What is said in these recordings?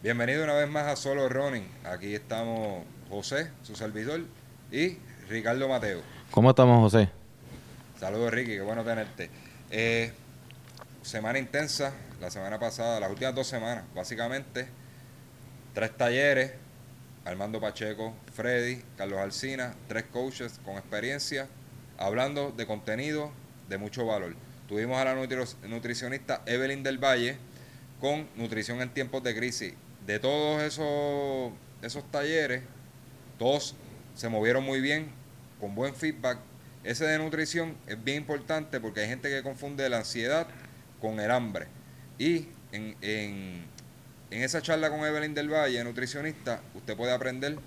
Bienvenido una vez más a Solo Running. Aquí estamos José, su servidor, y Ricardo Mateo. ¿Cómo estamos, José? Saludos, Ricky, qué bueno tenerte. Eh, semana intensa, la semana pasada, las últimas dos semanas, básicamente. Tres talleres, Armando Pacheco, Freddy, Carlos Alcina, tres coaches con experiencia, hablando de contenido de mucho valor. Tuvimos a la nutricionista Evelyn del Valle con nutrición en tiempos de crisis de todos esos, esos talleres, todos se movieron muy bien, con buen feedback. Ese de nutrición es bien importante porque hay gente que confunde la ansiedad con el hambre. Y en, en, en esa charla con Evelyn del Valle, nutricionista, usted puede aprender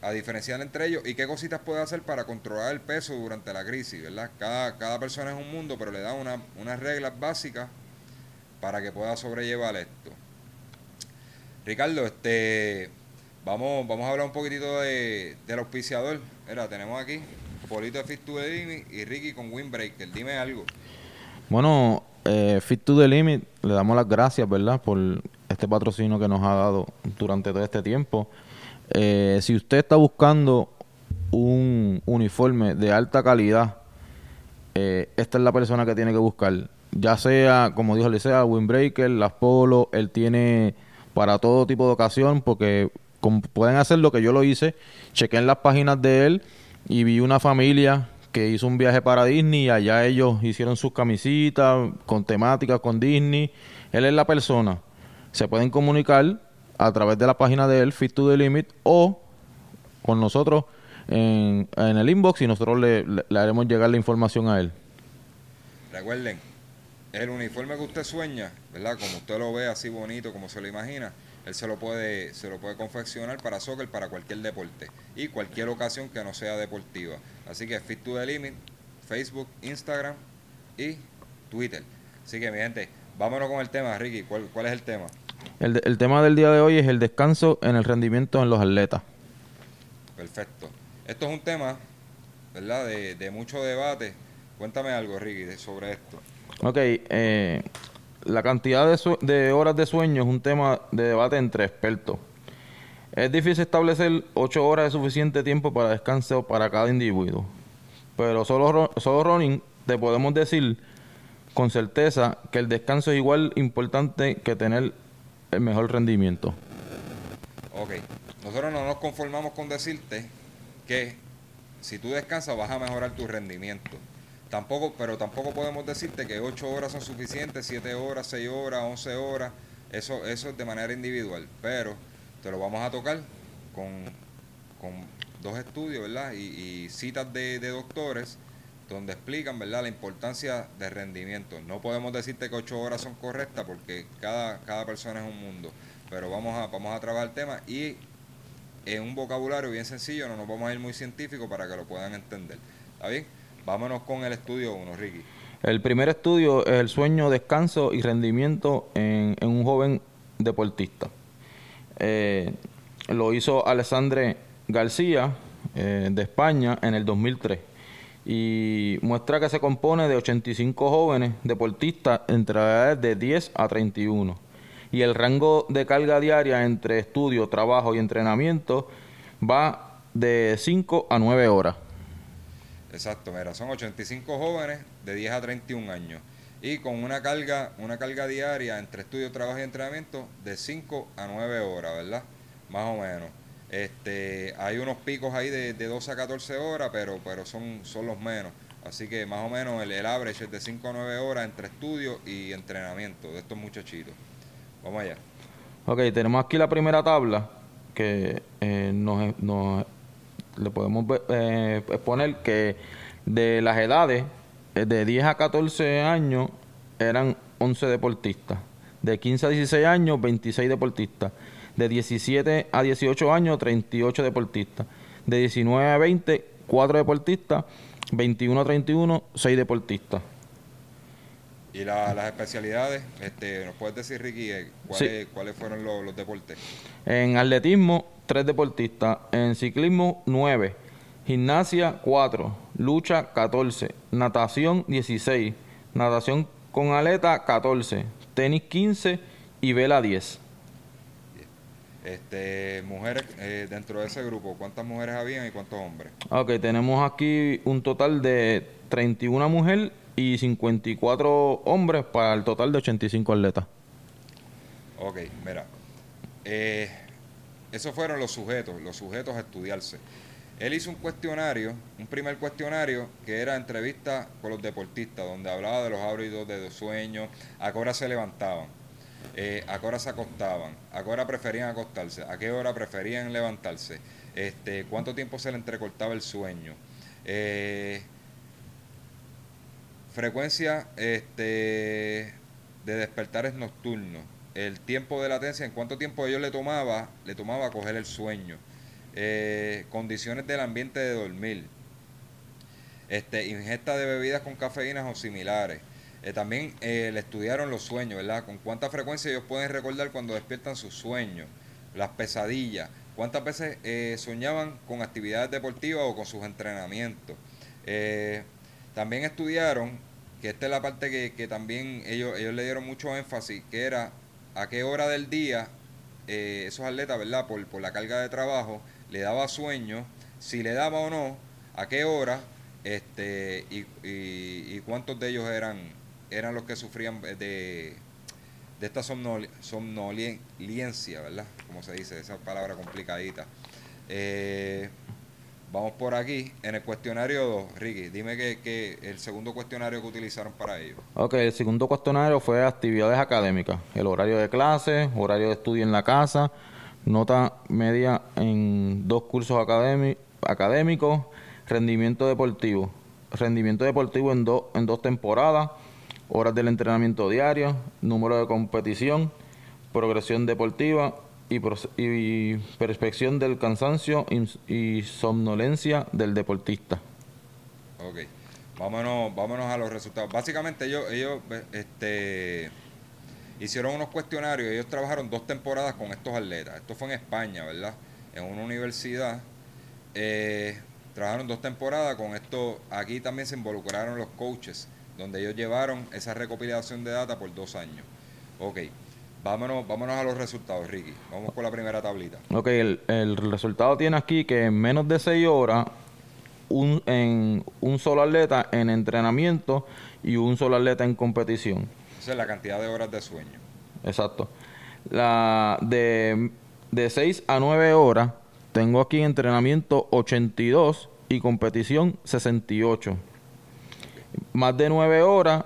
a diferenciar entre ellos y qué cositas puede hacer para controlar el peso durante la crisis, ¿verdad? Cada, cada persona es un mundo, pero le da una, unas reglas básicas para que pueda sobrellevar esto. Ricardo, este, vamos, vamos a hablar un poquitito de, del auspiciador. Mira, tenemos aquí Polito de Fit to the Limit y Ricky con Windbreaker. Dime algo. Bueno, eh, Fit to the Limit, le damos las gracias, ¿verdad? Por este patrocinio que nos ha dado durante todo este tiempo. Eh, si usted está buscando un uniforme de alta calidad, eh, esta es la persona que tiene que buscar. Ya sea, como dijo Licea, Windbreaker, las Polo, él tiene para todo tipo de ocasión, porque pueden hacer lo que yo lo hice, chequé en las páginas de él y vi una familia que hizo un viaje para Disney y allá ellos hicieron sus camisitas con temáticas con Disney. Él es la persona. Se pueden comunicar a través de la página de él, Fit to the Limit, o con nosotros en, el inbox y nosotros le haremos llegar la información a él. Recuerden, el uniforme que usted sueña, ¿verdad? Como usted lo ve así bonito, como se lo imagina, él se lo puede, se lo puede confeccionar para soccer, para cualquier deporte y cualquier ocasión que no sea deportiva. Así que Fit to the Limit, Facebook, Instagram y Twitter. Así que mi gente, vámonos con el tema, Ricky. ¿Cuál, cuál es el tema? El, el tema del día de hoy es el descanso en el rendimiento en los atletas. Perfecto. Esto es un tema, ¿verdad? De, de mucho debate. Cuéntame algo, Ricky, sobre esto. Ok, eh, la cantidad de, horas de sueño es un tema de debate entre expertos. Es difícil establecer ocho horas de suficiente tiempo para descanso para cada individuo. Pero solo, solo Ronin te podemos decir con certeza que el descanso es igual importante que tener el mejor rendimiento. Ok, nosotros no nos conformamos con decirte que si tú descansas vas a mejorar tu rendimiento. Tampoco, pero tampoco podemos decirte que 8 horas son suficientes, 7 horas, 6 horas, 11 horas. Eso, eso es de manera individual. Pero te lo vamos a tocar con, con dos estudios, ¿verdad? Y, citas de, doctores donde explican, ¿verdad?, la importancia de rendimiento. No podemos decirte que 8 horas son correctas porque cada, cada persona es un mundo. Pero vamos a, vamos a trabajar el tema y en un vocabulario bien sencillo, no nos vamos a ir muy científico para que lo puedan entender. ¿Está bien? Vámonos con el estudio 1, Ricky. El primer estudio es el sueño, descanso y rendimiento en, un joven deportista. Eh, lo hizo Alessandre García eh, de España en el 2003 y muestra que se compone de 85 jóvenes deportistas entre edades de 10 a 31 y el rango de carga diaria entre estudio, trabajo y entrenamiento va de 5 a 9 horas. Exacto, mira, son 85 jóvenes de 10 a 31 años y con una carga, una carga diaria entre estudio, trabajo y entrenamiento de 5 a 9 horas, ¿verdad? Más o menos. Este, hay unos picos ahí de, de 12 a 14 horas, pero, pero son, son los menos. Así que más o menos el, average es de 5 a 9 horas entre estudio y entrenamiento de estos muchachitos. Vamos allá. Ok, tenemos aquí la primera tabla que eh, nos le podemos eh, exponer que de las edades, eh, de 10 a 14 años eran 11 deportistas, de 15 a 16 años 26 deportistas, de 17 a 18 años 38 deportistas, de 19 a 20 4 deportistas, 21 a 31 6 deportistas. ¿Y las especialidades? Este, ¿Nos puedes decir, Ricky, eh, cuáles, cuáles fueron los, los deportes? En atletismo tres deportistas. En ciclismo, nueve. Gimnasia, cuatro. Lucha, 14. Natación, 16. Natación con aleta, 14. Tenis, 15. Y vela, 10. Este, mujeres eh, dentro de ese grupo, ¿cuántas mujeres habían y cuántos hombres? Ok, tenemos aquí un total de 31 mujeres y 54 hombres para el total de 85 atletas. Ok, mira. Eh, esos fueron los sujetos, los sujetos a estudiarse. Él hizo un cuestionario, un primer cuestionario que era entrevista con los deportistas, donde hablaba de los hábitos de sueño, a qué hora se levantaban, eh, a qué hora se acostaban, a qué hora preferían acostarse, a qué hora preferían levantarse, este, cuánto tiempo se le entrecortaba el sueño. Eh, frecuencia este, de despertares nocturnos, el tiempo de latencia, en cuánto tiempo ellos le tomaba, le tomaba coger el sueño, eh, condiciones del ambiente de dormir, este, ingesta de bebidas con cafeínas o similares. Eh, también eh, le estudiaron los sueños, ¿verdad? Con cuánta frecuencia ellos pueden recordar cuando despiertan sus sueños, las pesadillas, cuántas veces soñaban con actividades deportivas o con sus entrenamientos. también estudiaron, que esta es la parte que, que también ellos, ellos le dieron mucho énfasis, que era a qué hora del día eh, esos atletas, ¿verdad? Por, por, la carga de trabajo, le daba sueño, si le daba o no, a qué hora, este, y, y, cuántos de ellos eran, eran los que sufrían de, de esta somnolencia, ¿verdad? Como se dice, esa palabra complicadita. Eh, Vamos por aquí, en el cuestionario 2, Ricky, dime que, el segundo cuestionario que utilizaron para ello. Ok, el segundo cuestionario fue actividades académicas, el horario de clase, horario de estudio en la casa, nota media en dos cursos académicos, rendimiento deportivo, rendimiento deportivo en, en dos temporadas, horas del entrenamiento diario, número de competición, progresión deportiva, y, perspección del cansancio y, somnolencia del deportista. Ok, vámonos, vámonos a los resultados. Básicamente ellos, ellos este, hicieron unos cuestionarios, ellos trabajaron dos temporadas con estos atletas. Esto fue en España, ¿verdad? En una universidad. Eh, trabajaron dos temporadas con esto. Aquí también se involucraron los coaches, donde ellos llevaron esa recopilación de data por dos años. Ok. Vámonos, vámonos a los resultados, Ricky. Vamos con la primera tablita. Ok, el, resultado tiene aquí que en menos de 6 horas, un, en un solo atleta en entrenamiento y un solo atleta en competición. Esa es la cantidad de horas de sueño. Exacto. La de, de 6 a 9 horas, tengo aquí entrenamiento 82 y competición 68. Más de 9 horas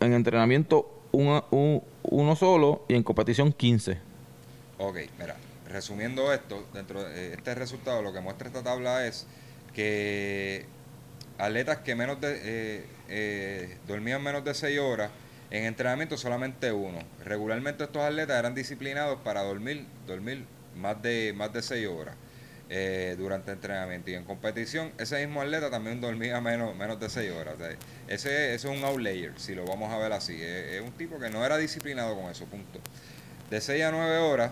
en entrenamiento un, uno solo y en competición 15. Ok, mira, resumiendo esto, dentro de este resultado, lo que muestra esta tabla es que atletas que menos de, eh, eh, dormían menos de 6 horas, en entrenamiento solamente uno. Regularmente estos atletas eran disciplinados para dormir, dormir más de, más de 6 horas. Eh, durante entrenamiento. Y en competición, ese mismo atleta también dormía menos, menos de 6 horas. ese, es un outlayer, si lo vamos a ver así. Es, un tipo que no era disciplinado con eso, punto. De 6 a 9 horas,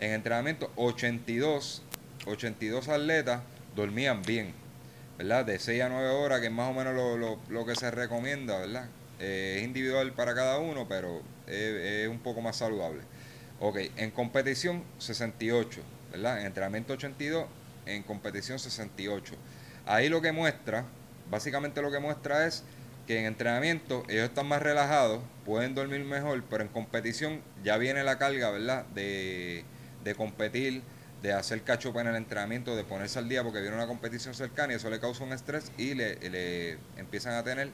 en entrenamiento, 82, 82 atletas dormían bien, ¿verdad? De 6 a 9 horas, que es más o menos lo, que se recomienda, ¿verdad? Eh, es individual para cada uno, pero es, un poco más saludable. Ok, en competición, 68. ¿verdad? En entrenamiento 82 en competición 68. Ahí lo que muestra, básicamente lo que muestra es que en entrenamiento ellos están más relajados, pueden dormir mejor, pero en competición ya viene la carga, ¿verdad? De, competir, de hacer cacho en el entrenamiento, de ponerse al día porque viene una competición cercana y eso le causa un estrés y le, empiezan a tener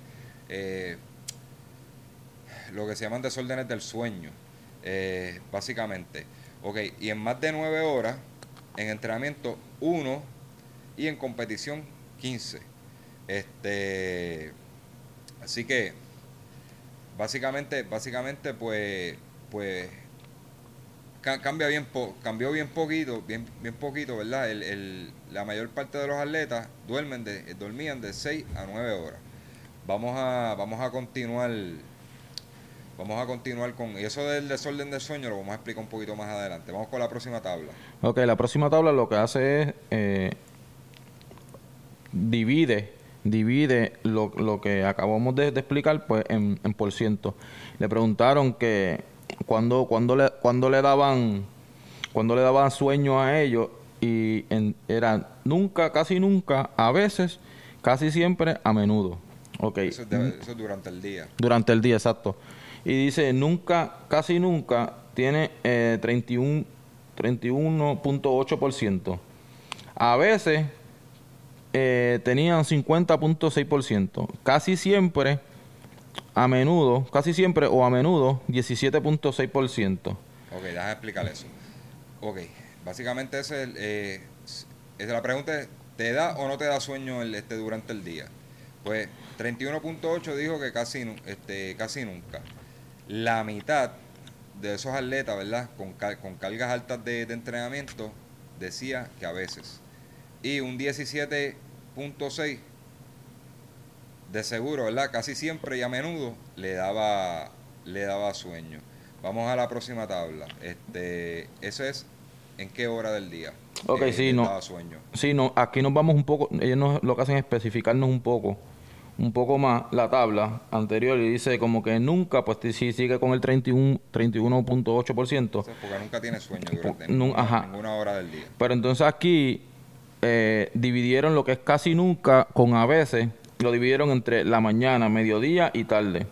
eh, lo que se llaman desórdenes del sueño, eh, básicamente. Ok, y en más de nueve horas, en entrenamiento 1 y en competición 15. Este, así que básicamente, básicamente pues, pues cambia bien cambió bien poquito, bien, bien poquito, ¿verdad? El, la mayor parte de los atletas duermen de, dormían de 6 a 9 horas. Vamos a, vamos a continuar Vamos a continuar con... Eso del desorden del sueño lo vamos a explicar un poquito más adelante. Vamos con la próxima tabla. Ok, la próxima tabla lo que hace es... Eh, divide divide lo, lo que acabamos de, explicar pues en, en, por ciento. Le preguntaron que cuando, cuando, le, cuando le daban cuando le daban sueño a ellos y en- era nunca, casi nunca, a veces, casi siempre, a menudo. Ok. Eso es, de- eso es durante el día. Durante el día, exacto. Y dice, nunca, casi nunca, tiene eh, 31 31.8%. A veces eh, tenían 50.6%. Casi siempre, a menudo, casi siempre o a menudo, 17.6%. Ok, déjame explicar eso. Ok, básicamente es eh, s- esa la pregunta es, ¿te da o no te da sueño el, este durante el día? Pues 31.8 dijo que casi, este, casi nunca. La mitad de esos atletas, ¿verdad? Con, car- con cargas altas de, de entrenamiento, decía que a veces. Y un 17.6 de seguro, ¿verdad? Casi siempre y a menudo le daba, le daba sueño. Vamos a la próxima tabla. Este, eso es en qué hora del día. Ok, eh, sí, no. sueño. Sí, no, aquí nos vamos un poco, ellos nos- lo que hacen es especificarnos un poco, un poco más la tabla anterior y dice como que nunca, pues si sigue con el 31 31.8%, Entonces, porque nunca tiene sueño durante nun- ninguna, ajá. ninguna hora del día. pero entonces aquí eh, dividieron lo que es casi nunca con a veces, lo dividieron entre la mañana, mediodía y tarde.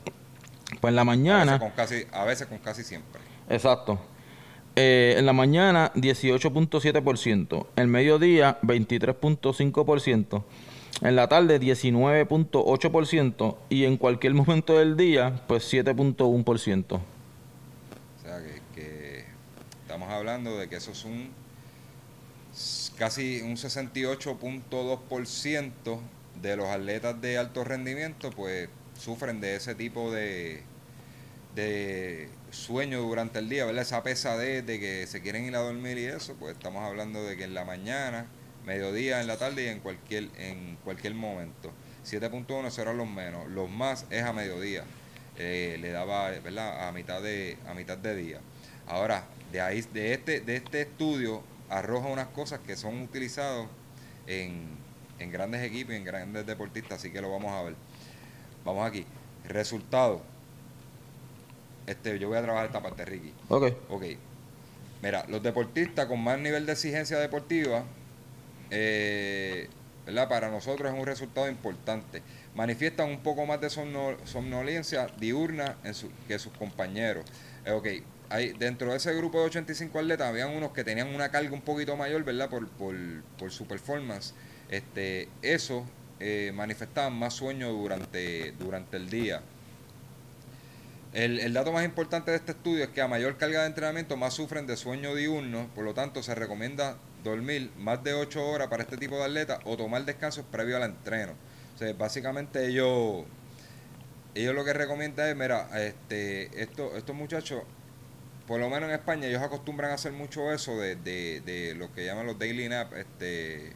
Pues en la A veces, mañana, con casi, a veces con casi siempre. exacto. Eh, en la mañana 18.7%, el mediodía 23.5%, en la tarde 19.8% y en cualquier momento del día pues 7.1%. O sea, que, estamos hablando de que eso es un casi un 68.2% de los atletas de alto rendimiento, pues sufren de ese tipo de, de sueño durante el día, ¿verdad? Esa pesadez de que se quieren ir a dormir y eso, pues estamos hablando de que en la mañana, mediodía, en la tarde y en cualquier, en cualquier momento. 7.1 serán los menos, los más es a mediodía. Eh, le daba, ¿verdad? A mitad de, a mitad de día. Ahora, de ahí, de este, de este estudio arroja unas cosas que son utilizados en, en grandes equipos y en grandes deportistas, así que lo vamos a ver. Vamos aquí. Resultado. Este, yo voy a trabajar esta parte, Ricky. Ok. Ok. Mira, los deportistas con más nivel de exigencia deportiva, eh, ¿verdad? Para nosotros es un resultado importante. Manifiestan un poco más de somno- somnolencia diurna en su- que sus compañeros. Eh, hay, dentro de ese grupo de 85 atletas, habían unos que tenían una carga un poquito mayor, ¿verdad? Por, por, por su performance. Este, eso eh, manifestaban más sueño durante, durante el día. El, el dato más importante de este estudio es que a mayor carga de entrenamiento más sufren de sueño diurno, por lo tanto se recomienda dormir más de 8 horas para este tipo de atletas o tomar descansos previo al entreno. O básicamente ellos, ellos lo que recomiendan es, mira, este, esto, estos muchachos, por lo menos en España, ellos acostumbran a hacer mucho eso de, de, lo que llaman los daily nap, este,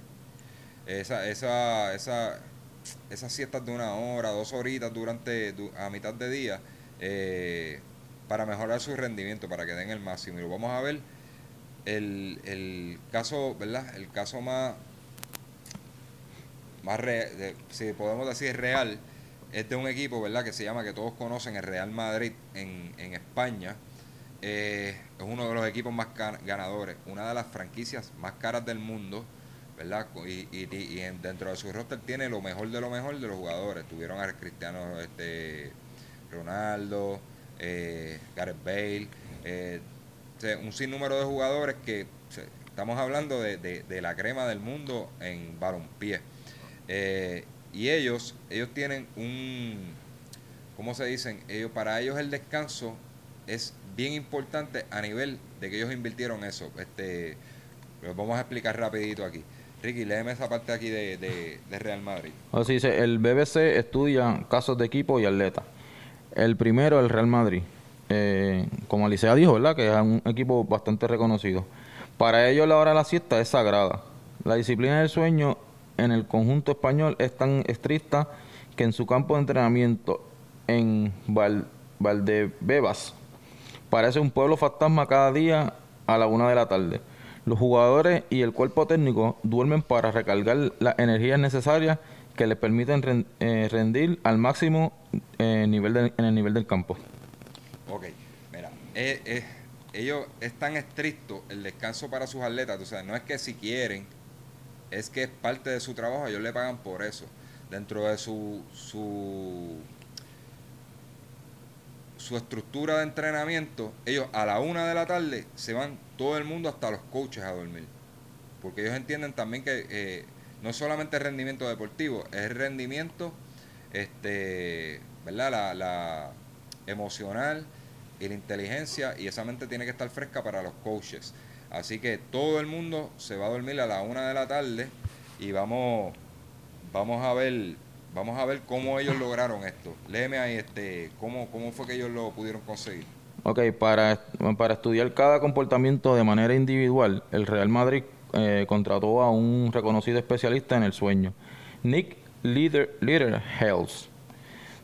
esa, esa, esa, esas siestas de una hora, dos horitas durante, du- a mitad de día, eh, para mejorar su rendimiento, para que den el máximo. Y lo vamos a ver, el, el caso, ¿verdad? El caso más, más si podemos decir real, es de un equipo, ¿verdad? Que se llama, que todos conocen, el Real Madrid en, en España. Eh, es uno de los equipos más gan- ganadores, una de las franquicias más caras del mundo, ¿verdad? Y, y- y en- dentro de su roster tiene lo mejor de lo mejor de los jugadores. Tuvieron a Cristiano este, Ronaldo, eh, Gareth Bale, eh, o sea, un sinnúmero de jugadores que estamos hablando de, de- de la crema del mundo en balompié. Eh, y ellos, ellos tienen un, ¿cómo se dicen? Ellos, para ellos el descanso es bien importante a nivel de que ellos invirtieron eso. Este, lo vamos a explicar rapidito aquí. Ricky, léeme esa parte aquí de, de- de Real Madrid. Así dice, el BBC estudia casos de equipo y atletas. El primero, el Real Madrid. Eh, como Alicia dijo, ¿verdad? Que es un equipo bastante reconocido. Para ellos la hora de la siesta es sagrada. La disciplina del sueño en el conjunto español es tan estricta que en su campo de entrenamiento en Val- Valdebebas parece un pueblo fantasma cada día a la una de la tarde. Los jugadores y el cuerpo técnico duermen para recargar las energías necesarias que les permiten eh, rendir al máximo eh, nivel en el nivel del campo. Ok, mira, eh, eh, ellos es tan estricto el descanso para sus atletas, o sea, no es que si quieren, es que es parte de su trabajo, ellos le pagan por eso. Dentro de su, su, su estructura de entrenamiento, ellos a la una de la tarde se van todo el mundo hasta los coaches a dormir. Porque ellos entienden también que eh, no solamente rendimiento deportivo, es rendimiento, este, ¿verdad? La, la emocional y la inteligencia y esa mente tiene que estar fresca para los coaches. Así que todo el mundo se va a dormir a la una de la tarde y vamos, vamos a ver, vamos a ver cómo ellos lograron esto. Léeme ahí este, cómo, cómo fue que ellos lo pudieron conseguir. Ok, para, para estudiar cada comportamiento de manera individual, el Real Madrid eh, contrató a un reconocido especialista en el sueño, Nick Health.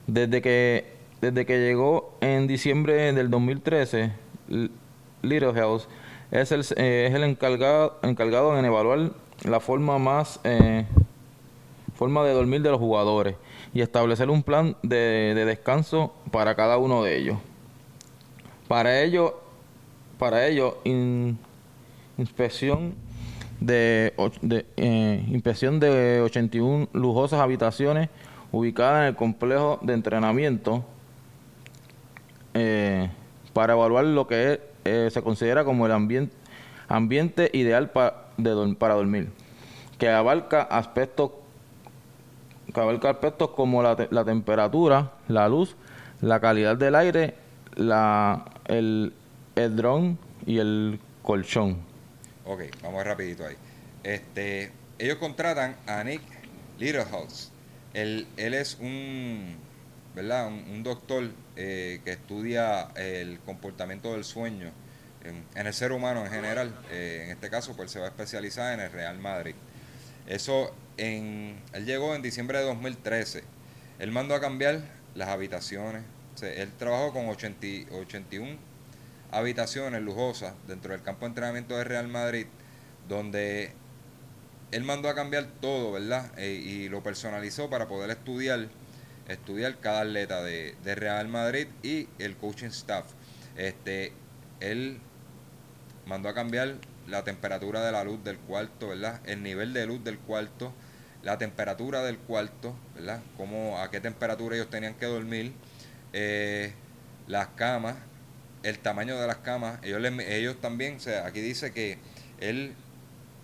Desde que, desde que llegó en diciembre del 2013, Health es el, eh, es el encargado, encargado en evaluar la forma más eh, forma de dormir de los jugadores y establecer un plan de, descanso para cada uno de ellos. Para ello, para ello inspección de, de eh, inspección de 81 lujosas habitaciones ubicadas en el complejo de entrenamiento para evaluar lo que eh, se considera como el ambiente, ideal de, para dormir, que abarca aspectos, que abarca aspectos como la, la, temperatura, la luz, la calidad del aire, la, el, el dron y el colchón. Ok, vamos rapidito ahí. Este, ellos contratan a Nick Littlehouse. Él, él es un, ¿verdad? un doctor eh, que estudia el comportamiento del sueño en, el ser humano en general. Eh, en este caso, pues se va a especializar en el Real Madrid. Eso, en, él llegó en diciembre de 2013. Él mandó a cambiar las habitaciones. él trabajó con 80, 81 habitaciones lujosas dentro del campo de entrenamiento del Real Madrid, donde él mandó a cambiar todo, ¿verdad? Eh, y lo personalizó para poder estudiar estudiar cada atleta de, Real Madrid y el coaching staff. Este, él mandó a cambiar la temperatura de la luz del cuarto, ¿verdad? El nivel de luz del cuarto, la temperatura del cuarto, ¿verdad? Cómo, a qué temperatura ellos tenían que dormir, eh, las camas, el tamaño de las camas. Ellos, ellos también, o sea, aquí dice que él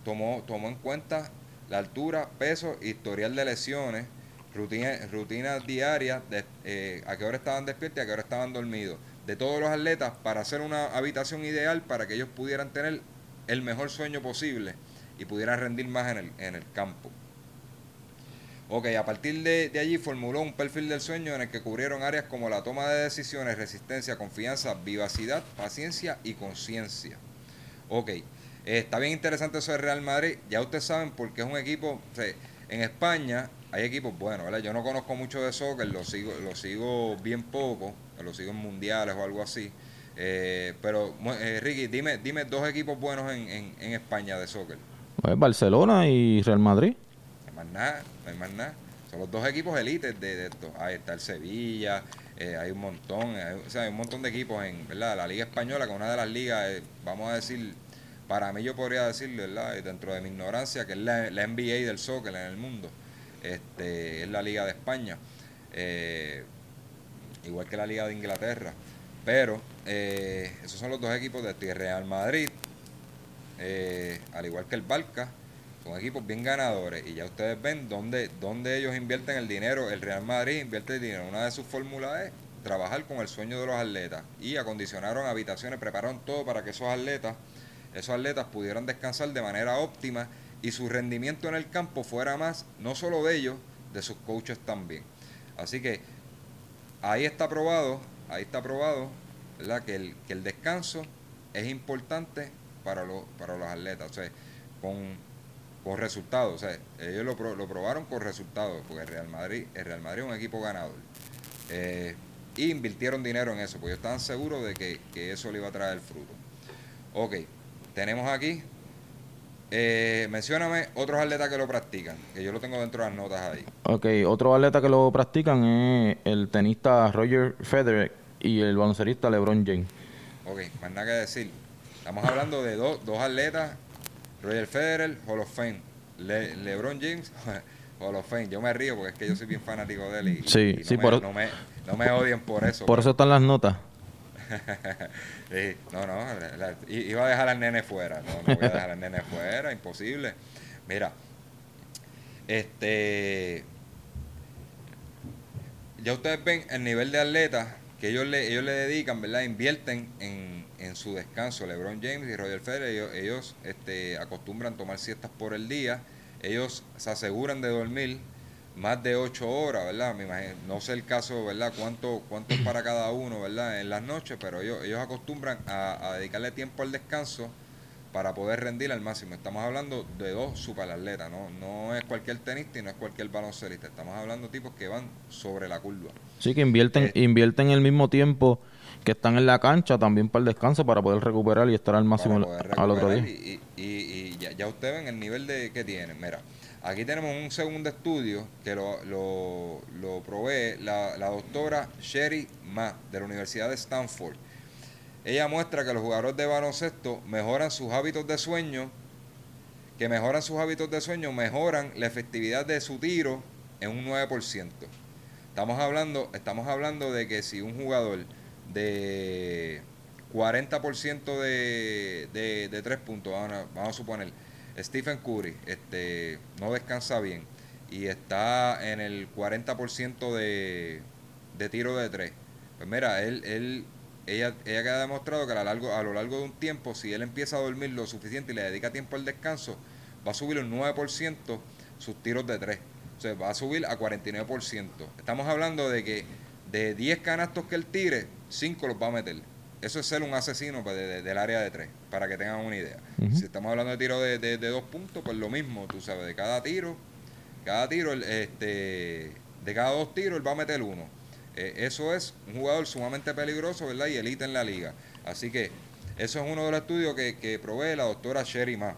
tomó, tomó en cuenta la altura, peso, historial de lesiones, rutinas rutina diarias de eh, a qué hora estaban despiertos y a qué hora estaban dormidos de todos los atletas para hacer una habitación ideal para que ellos pudieran tener el mejor sueño posible y pudieran rendir más en el, en el campo. Ok, a partir de, allí formuló un perfil del sueño en el que cubrieron áreas como la toma de decisiones, resistencia, confianza, vivacidad, paciencia y conciencia. Ok, eh, está bien interesante eso de Real Madrid. Ya ustedes saben porque es un equipo, en España hay equipos buenos, ¿verdad? Yo no conozco mucho de soccer, lo sigo, lo sigo bien poco, lo sigo en mundiales o algo así. Eh, pero, eh, Ricky, dime, dime dos equipos buenos en, en, España de soccer. Pues Barcelona y Real Madrid. No hay más nada, no hay más nada. Son los dos equipos élites de, de esto. Ahí está el Sevilla, eh, hay un montón, o sea, hay un montón de equipos en, ¿verdad? La Liga Española, que es una de las ligas, vamos a decir, para mí yo podría decir, ¿verdad? Dentro de mi ignorancia, que es la, la NBA del soccer en el mundo este, es la Liga de España, eh, igual que la Liga de Inglaterra. Pero eh, esos son los dos equipos de este Real Madrid, eh, al igual que el Barca, son equipos bien ganadores. Y ya ustedes ven dónde, dónde ellos invierten el dinero. El Real Madrid invierte el dinero. Una de sus fórmulas es trabajar con el sueño de los atletas. Y acondicionaron habitaciones, prepararon todo para que esos atletas, esos atletas pudieran descansar de manera óptima y su rendimiento en el campo fuera más, no solo de ellos, de sus coaches también. Así que ahí está probado, ahí está probado. Que el, que el descanso es importante para, los para los atletas, o sea, con, con resultados, o sea, ellos lo, lo probaron con resultados, porque el Real Madrid, el Real Madrid es un equipo ganador. Eh, y invirtieron dinero en eso, porque estaban seguros de que, que eso le iba a traer fruto. Ok, tenemos aquí eh, mencióname otros atletas que lo practican, que yo lo tengo dentro de las notas ahí. Ok, otros atletas que lo practican es el tenista Roger Federer y el baloncerista LeBron James. Ok, más nada que decir. Estamos hablando de dos, dos atletas, Roger Federer, Hall of Fame, Le- LeBron James, Hall of Fame. Yo me río porque es que yo soy bien fanático de él y, Sí, y no, sí, me, por- no, me, no me odien por eso. Por eso están las notas. No, no, iba a dejar al nene fuera, no, no voy a dejar al nene fuera, imposible. Mira, este, ya ustedes ven el nivel de atleta que ellos le, ellos le dedican, ¿verdad? Invierten en, en su descanso. LeBron James y Roger Federer, ellos, ellos este, acostumbran tomar siestas por el día, ellos se aseguran de dormir más de ocho horas, ¿verdad? Me imagino, no sé el caso, ¿verdad? Cuánto, cuánto es para cada uno, ¿verdad? En las noches, pero ellos, ellos acostumbran a, a dedicarle tiempo al descanso para poder rendir al máximo. Estamos hablando de dos superatletas, ¿no? No es cualquier tenista y no es cualquier baloncelista. Estamos hablando de tipos que van sobre la curva. Sí, que invierten, Eh. invierten el mismo tiempo que están en la cancha también para el descanso para poder recuperar y estar al máximo al otro día. Y, y- y- y ya, ya ustedes ven el nivel de que tienen. Mira, aquí tenemos un segundo estudio que lo, lo, lo provee la, la doctora Sherry Ma de la Universidad de Stanford. Ella muestra que los jugadores de baloncesto mejoran sus hábitos de sueño, que mejoran sus hábitos de sueño, mejoran la efectividad de su tiro en un 9%. Estamos hablando, estamos hablando de que si un jugador de 40% de, de, de tres puntos, vamos vamos a suponer, Stephen Curry este, no descansa bien y está en el 40% de, de tiro de tres, pues mira, él, él, ella, ella ha demostrado que a lo, largo, a lo largo de un tiempo, si él empieza a dormir lo suficiente y le dedica tiempo al descanso, va a subir un 9% sus tiros de tres. O sea, va a subir a 49%. Estamos hablando de que de 10 canastos que él tire, 5 los va a meter. Eso es ser un asesino pues, de- de- del área de 3, para que tengan una idea. Si estamos hablando de tiro de, dos puntos, pues lo mismo, tú sabes, de cada tiro, cada tiro, este, de cada dos tiros, él va a meter uno. Eh, eso es un jugador sumamente peligroso, ¿verdad? Y elite en la liga. Así que eso es uno de los estudios que, que provee la doctora Sherry Ma.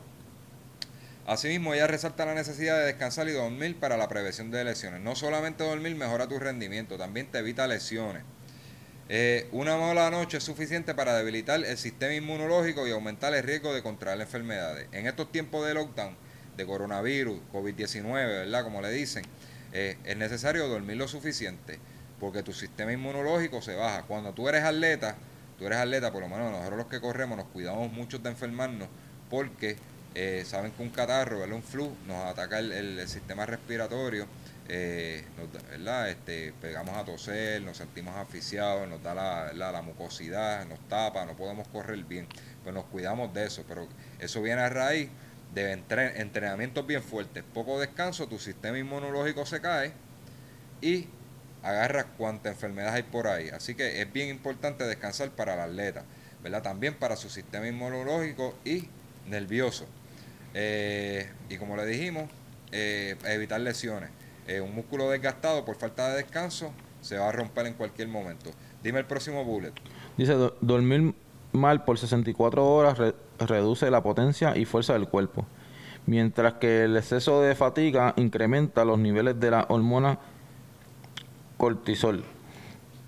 Asimismo, ella resalta la necesidad de descansar y dormir para la prevención de lesiones. No solamente dormir mejora tu rendimiento, también te evita lesiones. Eh, una mala noche es suficiente para debilitar el sistema inmunológico y aumentar el riesgo de contraer enfermedades. En estos tiempos de lockdown, de coronavirus, COVID-19, ¿verdad? Como le dicen, eh, es necesario dormir lo suficiente porque tu sistema inmunológico se baja. Cuando tú eres atleta, tú eres atleta, por lo menos nosotros los que corremos nos cuidamos mucho de enfermarnos porque eh, saben que un catarro, un flu, nos ataca el sistema respiratorio, eh, ¿verdad? Este, pegamos a toser, nos sentimos asfixiados, nos da la, la- mucosidad, nos tapa, no podemos correr bien. Pues nos cuidamos de eso, pero eso viene a raíz de entren- entrenamientos bien fuertes, poco descanso, tu sistema inmunológico se cae y agarras cuánta enfermedad hay por ahí. Así que es bien importante descansar para el atleta, ¿verdad? También para su sistema inmunológico y nervioso. Eh, y como le dijimos, eh, evitar lesiones. Eh, un músculo desgastado por falta de descanso se va a romper en cualquier momento. Dime el próximo bullet. Dice, "Do- dormir mal por 64 horas re- reduce la potencia y fuerza del cuerpo, mientras que el exceso de fatiga incrementa los niveles de la hormona cortisol,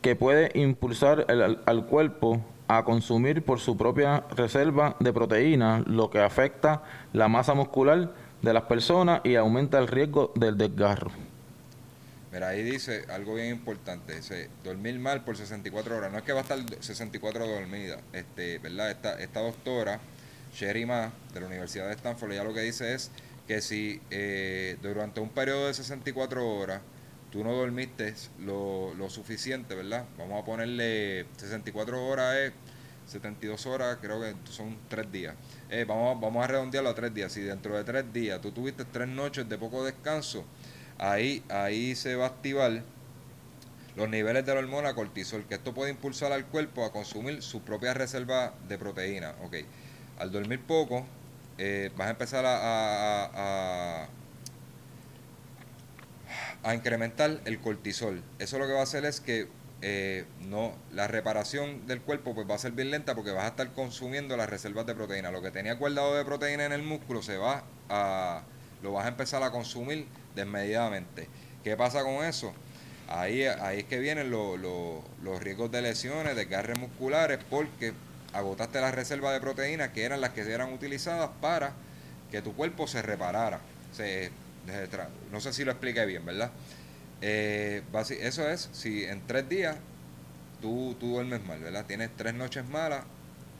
que puede impulsar al cuerpo a consumir por su propia reserva de proteínas, lo que afecta la masa muscular de las personas y aumenta el riesgo del desgarro. Mira, ahí dice algo bien importante, dice dormir mal por 64 horas. No es que va a estar 64 dormida, este, ¿verdad? Esta, esta doctora, Sherry Ma, de la Universidad de Stanford, ella lo que dice es que si eh, durante un periodo de 64 horas tú no dormiste lo, lo suficiente, ¿verdad? Vamos a ponerle 64 horas es 72 horas, creo que son 3 días. Eh, vamos, vamos a redondearlo a 3 días. Si dentro de 3 días tú tuviste 3 noches de poco descanso, ahí, ahí se va a activar los niveles de la hormona cortisol, que esto puede impulsar al cuerpo a consumir su propia reserva de proteína. Ok, al dormir poco, eh, vas a empezar a, incrementar el cortisol. Eso lo que va a hacer es que eh, no la reparación del cuerpo pues va a ser bien lenta porque vas a estar consumiendo las reservas de proteína. Lo que tenía guardado de proteína en el músculo se va a lo vas a empezar a consumir desmedidamente. ¿Qué pasa con eso? Ahí, ahí es que vienen lo- lo- los riesgos de lesiones, desgarres musculares, porque agotaste las reservas de proteínas que eran las que eran utilizadas para que tu cuerpo se reparara. No sé si lo expliqué bien, ¿verdad? Eh, eso es, si en tres días tú, tú duermes mal, ¿verdad? Tienes tres noches malas,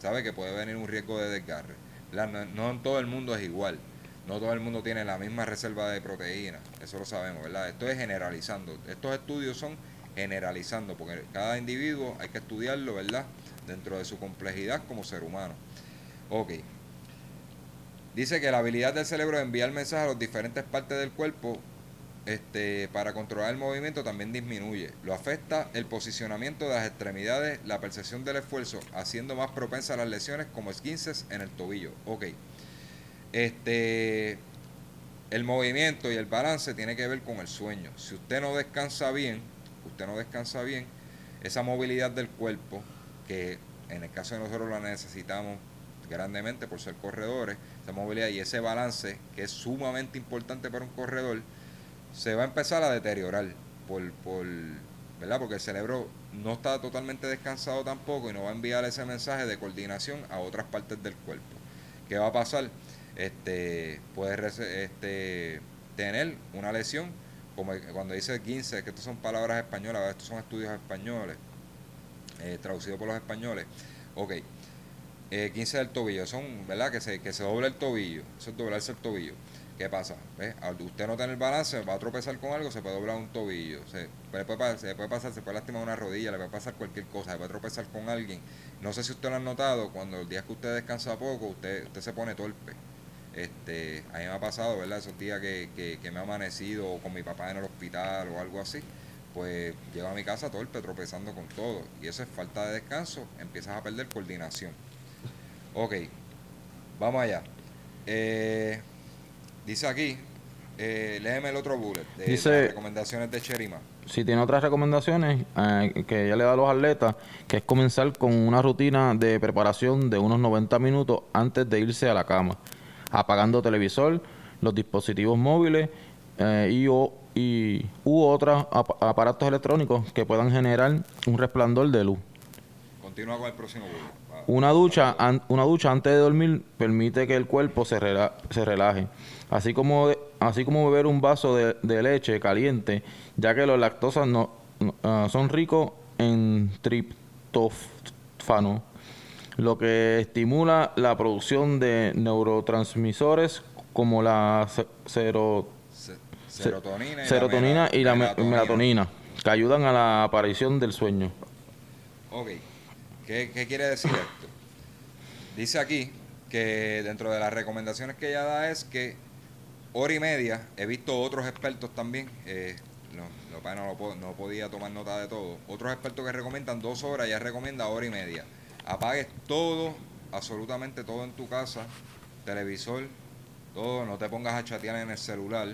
sabes que puede venir un riesgo de desgarre. No, no en todo el mundo es igual. No todo el mundo tiene la misma reserva de proteínas, eso lo sabemos, ¿verdad? Esto es generalizando. Estos estudios son generalizando, porque cada individuo hay que estudiarlo, ¿verdad? Dentro de su complejidad como ser humano. Ok. Dice que la habilidad del cerebro de enviar mensajes a las diferentes partes del cuerpo este, para controlar el movimiento también disminuye. Lo afecta el posicionamiento de las extremidades, la percepción del esfuerzo, haciendo más propensa a las lesiones como esquinces en el tobillo. Ok. Este, el movimiento y el balance tiene que ver con el sueño. Si usted no descansa bien, usted no descansa bien, esa movilidad del cuerpo, que en el caso de nosotros la necesitamos grandemente por ser corredores, esa movilidad y ese balance, que es sumamente importante para un corredor, se va a empezar a deteriorar por, por ¿verdad? Porque el cerebro no está totalmente descansado tampoco y no va a enviar ese mensaje de coordinación a otras partes del cuerpo. ¿Qué va a pasar? Este, puede este, tener una lesión como cuando dice 15, que estas son palabras españolas, estos son estudios españoles, eh, traducidos por los españoles. Ok, eh, 15 del tobillo, son, ¿verdad? Que se, que se dobla el tobillo, eso es doblarse el tobillo. ¿Qué pasa? Al usted no tener balance, va a tropezar con algo, se puede doblar un tobillo. Se, puede, se puede pasar, se puede lastimar una rodilla, le puede pasar cualquier cosa, se puede tropezar con alguien. No sé si usted lo ha notado, cuando el día que usted descansa poco, usted, usted se pone torpe. Este, a mí me ha pasado, ¿verdad? Esos días que, que, me ha amanecido con mi papá en el hospital o algo así, pues llego a mi casa torpe, tropezando con todo. Y eso es falta de descanso, empiezas a perder coordinación. Ok, vamos allá. Eh, dice aquí, eh, léeme el otro bullet de dice, las recomendaciones de Cherima. Si tiene otras recomendaciones eh, que ella le da a los atletas, que es comenzar con una rutina de preparación de unos 90 minutos antes de irse a la cama apagando televisor, los dispositivos móviles eh, y, o, y, u otros aparatos electrónicos que puedan generar un resplandor de luz. Continúa con el próximo Una ducha, una ducha antes de dormir permite que el cuerpo se, se relaje, así como, así como beber un vaso de, leche caliente, ya que los lactosas no, ah, son ricos en triptófano lo que estimula la producción de neurotransmisores como la serotonina, y, la, melatonina. que ayudan a la aparición del sueño. Ok, ¿Qué, ¿qué, quiere decir esto? Dice aquí que dentro de las recomendaciones que ella da es que hora y media, he visto otros expertos también, eh, no, no, no podía tomar nota de todo, otros expertos que recomiendan dos horas, ella recomienda hora y media apagues todo, absolutamente todo en tu casa, televisor, todo, no te pongas a chatear en el celular,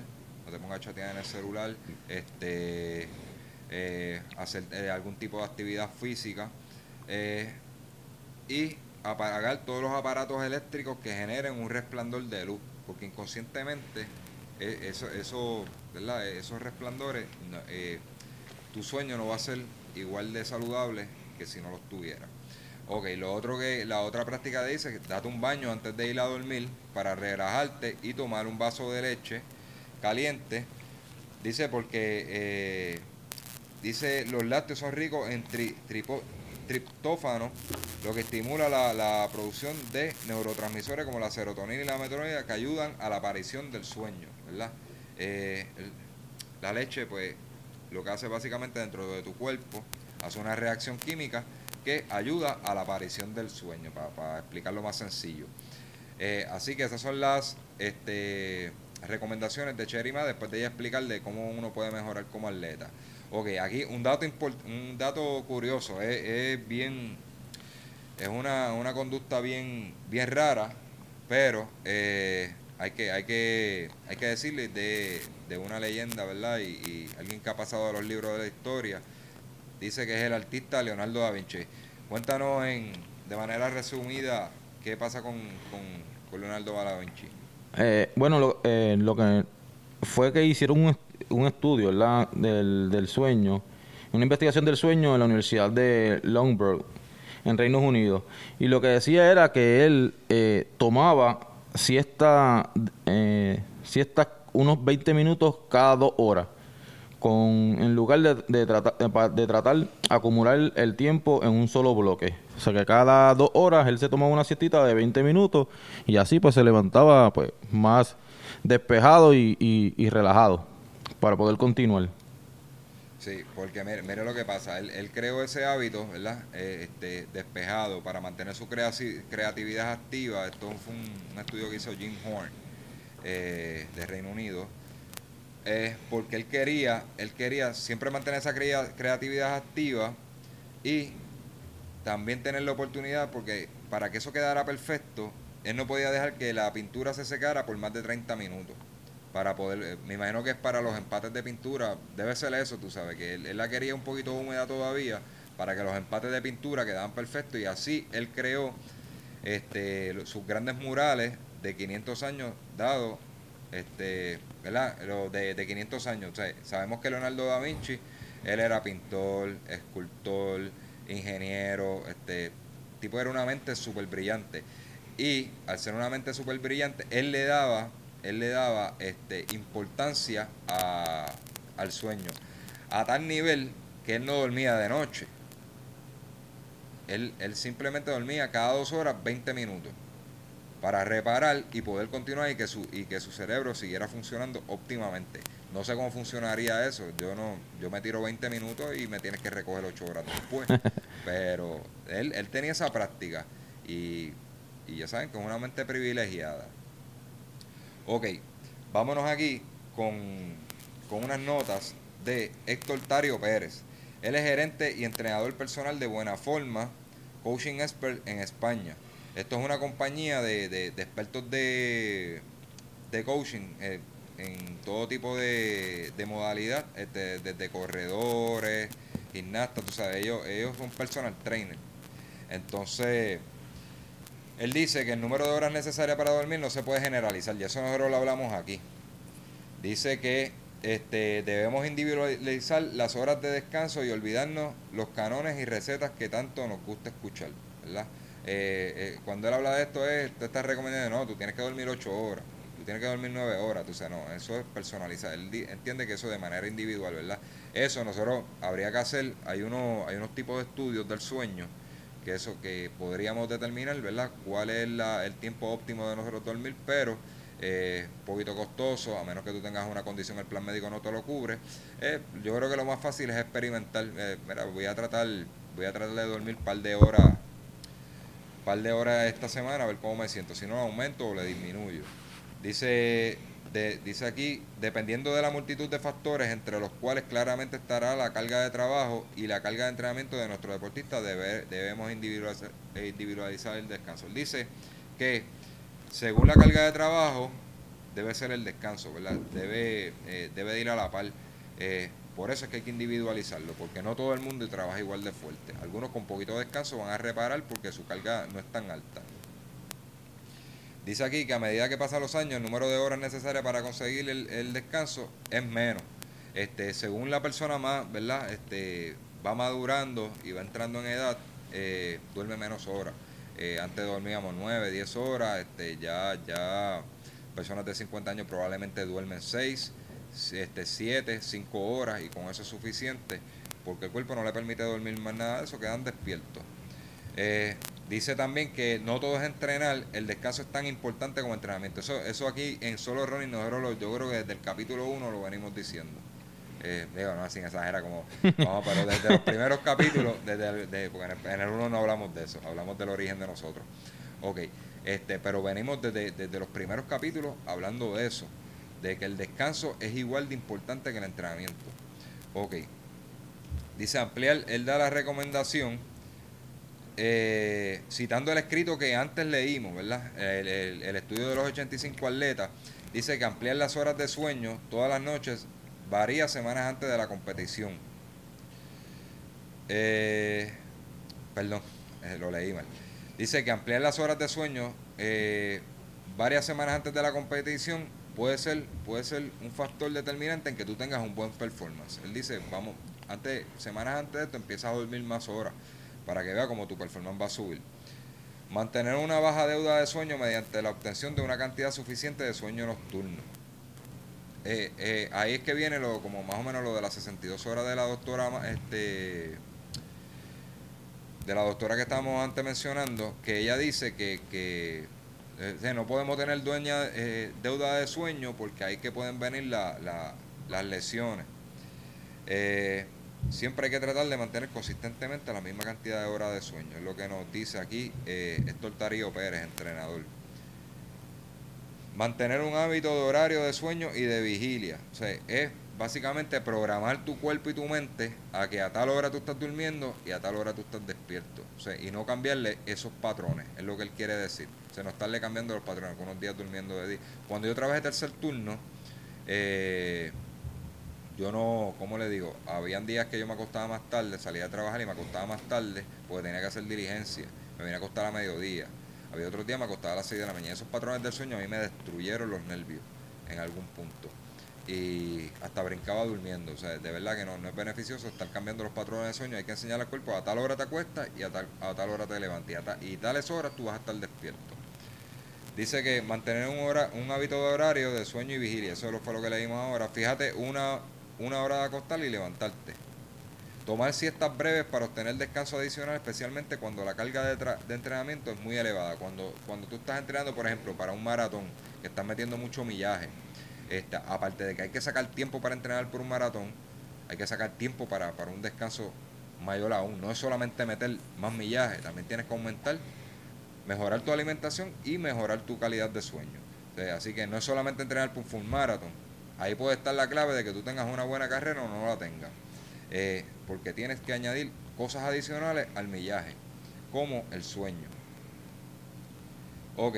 no te pongas a chatear en el celular, este, eh, hacer eh, algún tipo de actividad física eh, y apagar todos los aparatos eléctricos que generen un resplandor de luz, porque inconscientemente esos resplandores, tu sueño no va a ser igual de saludable que si no los tuviera. Ok, lo otro que, la otra práctica dice date un baño antes de ir a dormir para relajarte y tomar un vaso de leche caliente. Dice porque eh, dice los lácteos son ricos en triptófano, lo que estimula la, producción de neurotransmisores como la serotonina y la melatonina que ayudan a la aparición del sueño, ¿verdad? Eh, la leche, pues, lo que hace básicamente dentro de tu cuerpo, hace una reacción química que ayuda a la aparición del sueño, para, explicarlo más sencillo. Eh, así que esas son las este, recomendaciones de Cherima después de ella explicarle cómo uno puede mejorar como atleta. Ok, aquí un dato un dato curioso, es, bien, es una, una, conducta bien, bien rara, pero eh, hay que, hay que, hay que decirle de, de una leyenda, ¿verdad? Y, y alguien que ha pasado a los libros de la historia dice que es el artista Leonardo da Vinci. Cuéntanos en, de manera resumida qué pasa con, Leonardo da Vinci. Eh, bueno, lo, eh, lo, que fue que hicieron un, un estudio Del, del sueño, una investigación del sueño en la Universidad de Longburg, en Reino Unido. Y lo que decía era que él eh, tomaba siesta, eh, siesta unos 20 minutos cada dos horas con en lugar de, de, de, tratar acumular el tiempo en un solo bloque. O sea que cada dos horas él se tomaba una siestita de 20 minutos y así pues se levantaba pues más despejado y, y, relajado para poder continuar. Sí, porque mire, lo que pasa, él, creó ese hábito, ¿verdad? Eh, este, despejado para mantener su creatividad activa. Esto fue un, estudio que hizo Jim Horn eh, de Reino Unido es porque él quería, él quería siempre mantener esa creatividad activa y también tener la oportunidad, porque para que eso quedara perfecto, él no podía dejar que la pintura se secara por más de 30 minutos. Para poder, eh, me imagino que es para los empates de pintura, debe ser eso, tú sabes, que él, la quería un poquito húmeda todavía, para que los empates de pintura quedaban perfectos y así él creó este, sus grandes murales de 500 años dados este, ¿verdad? Lo de, de 500 años. sabemos que Leonardo da Vinci, él era pintor, escultor, ingeniero, este tipo era una mente súper brillante. Y al ser una mente súper brillante, él le daba, él le daba este, importancia a, al sueño. A tal nivel que él no dormía de noche. Él, él simplemente dormía cada dos horas 20 minutos para reparar y poder continuar y que su y que su cerebro siguiera funcionando óptimamente. No sé cómo funcionaría eso. Yo no yo me tiro 20 minutos y me tienes que recoger 8 horas después. Pero él, él tenía esa práctica y, y ya saben que es una mente privilegiada. Ok, vámonos aquí con, con unas notas de Héctor Tario Pérez. Él es gerente y entrenador personal de Buena Forma, coaching expert en España. Esto es una compañía de, expertos de, coaching eh, en todo tipo de, modalidad, este, desde corredores, gimnastas, tú sabes, ellos, ellos son personal trainer. Entonces, él dice que el número de horas necesarias para dormir no se puede generalizar, y eso nosotros lo hablamos aquí. Dice que este, debemos individualizar las horas de descanso y olvidarnos los canones y recetas que tanto nos gusta escuchar, ¿verdad? Eh, eh, cuando él habla de esto es, te estás recomendando, no, tú tienes que dormir 8 horas, tú tienes que dormir 9 horas, tú sabes, no, eso es personalizado, él entiende que eso de manera individual, ¿verdad? Eso nosotros habría que hacer, hay, uno, hay unos tipos de estudios del sueño, que eso que podríamos determinar, ¿verdad? Cuál es la, el tiempo óptimo de nosotros dormir, pero eh, poquito costoso, a menos que tú tengas una condición, el plan médico no te lo cubre. Eh, yo creo que lo más fácil es experimentar. mira, voy a tratar, voy a tratar de dormir un par de horas par de horas esta semana a ver cómo me siento. Si no, aumento o le disminuyo. Dice, dice aquí, dependiendo de la multitud de factores, entre los cuales claramente estará la carga de trabajo y la carga de entrenamiento de nuestro deportista, debemos individualizar, individualizar el descanso. dice que según la carga de trabajo, debe ser el descanso, ¿verdad? Debe, eh, debe ir a la par. Eh, por eso es que hay que individualizarlo, porque no todo el mundo trabaja igual de fuerte. Algunos con poquito descanso van a reparar porque su carga no es tan alta. Dice aquí que a medida que pasan los años, el número de horas necesarias para conseguir el, descanso es menos. Este, según la persona más, ¿verdad? Este, va madurando y va entrando en edad, eh, duerme menos horas. Eh, antes dormíamos 9, 10 horas, este, ya, ya personas de 50 años probablemente duermen 6 este, 7, 5 horas y con eso es suficiente porque el cuerpo no le permite dormir más nada de eso, quedan despiertos. Eh, dice también que no todo es entrenar, el descanso es tan importante como entrenamiento. Eso, eso aquí en solo running nosotros yo creo que desde el capítulo 1 lo venimos diciendo. Eh, digo, no, sin exagera como, pero desde los primeros capítulos, desde de, porque en el 1 no hablamos de eso, hablamos del origen de nosotros. Ok, este, pero venimos desde, desde los primeros capítulos hablando de eso de que el descanso es igual de importante que el entrenamiento. Ok. Dice ampliar, él da la recomendación, eh, citando el escrito que antes leímos, ¿verdad? El, estudio de los 85 atletas, dice que ampliar las horas de sueño todas las noches varía semanas antes de la competición. Eh, perdón, eh, lo leí mal. Dice que ampliar las horas de sueño varias semanas antes de la competición puede ser, puede ser un factor determinante en que tú tengas un buen performance. Él dice, vamos, antes, semanas antes de esto empiezas a dormir más horas para que vea cómo tu performance va a subir. Mantener una baja deuda de sueño mediante la obtención de una cantidad suficiente de sueño nocturno. Eh, eh, ahí es que viene lo como más o menos lo de las 62 horas de la doctora este de la doctora que estábamos antes mencionando que ella dice que, que eh, no podemos tener dueña deuda de sueño porque ahí que pueden venir las lesiones siempre hay que tratar de mantener consistentemente la misma cantidad de horas de sueño es lo que nos dice aquí Héctor Tarío Pérez entrenador mantener un hábito de horario de sueño y de vigilia. O sea, es básicamente programar tu cuerpo y tu mente a que a tal hora tú estás durmiendo y a tal hora tú estás despierto. O sea, y no cambiarle esos patrones, es lo que él quiere decir. O sea, no estarle cambiando los patrones, unos días durmiendo de día. Cuando yo trabajé tercer turno, eh, yo no, ¿cómo le digo? Habían días que yo me acostaba más tarde, salía a trabajar y me acostaba más tarde porque tenía que hacer diligencia. Me venía a acostar a mediodía. Había otro día me acostaba a las 6 de la mañana. Esos patrones del sueño a mí me destruyeron los nervios en algún punto. Y hasta brincaba durmiendo. O sea, de verdad que no, no es beneficioso estar cambiando los patrones de sueño. Hay que enseñar al cuerpo a tal hora te acuestas y a tal, a tal hora te levantas. Y, a tales horas tú vas a estar despierto. Dice que mantener un, hora, un hábito de horario de sueño y vigilia. Eso fue lo que leímos ahora. Fíjate, una, una hora de acostar y levantarte Tomar siestas breves para obtener descanso adicional, especialmente cuando la carga de, entrenamiento es muy elevada. Cuando, cuando tú estás entrenando, por ejemplo, para un maratón, que estás metiendo mucho millaje, esta, aparte de que hay que sacar tiempo para entrenar por un maratón, hay que sacar tiempo para, para un descanso mayor aún. No es solamente meter más millaje, también tienes que aumentar, mejorar tu alimentación y mejorar tu calidad de sueño. así que no es solamente entrenar por un full maratón. Ahí puede estar la clave de que tú tengas una buena carrera o no la tengas. Eh, porque tienes que añadir cosas adicionales al millaje, como el sueño. Ok.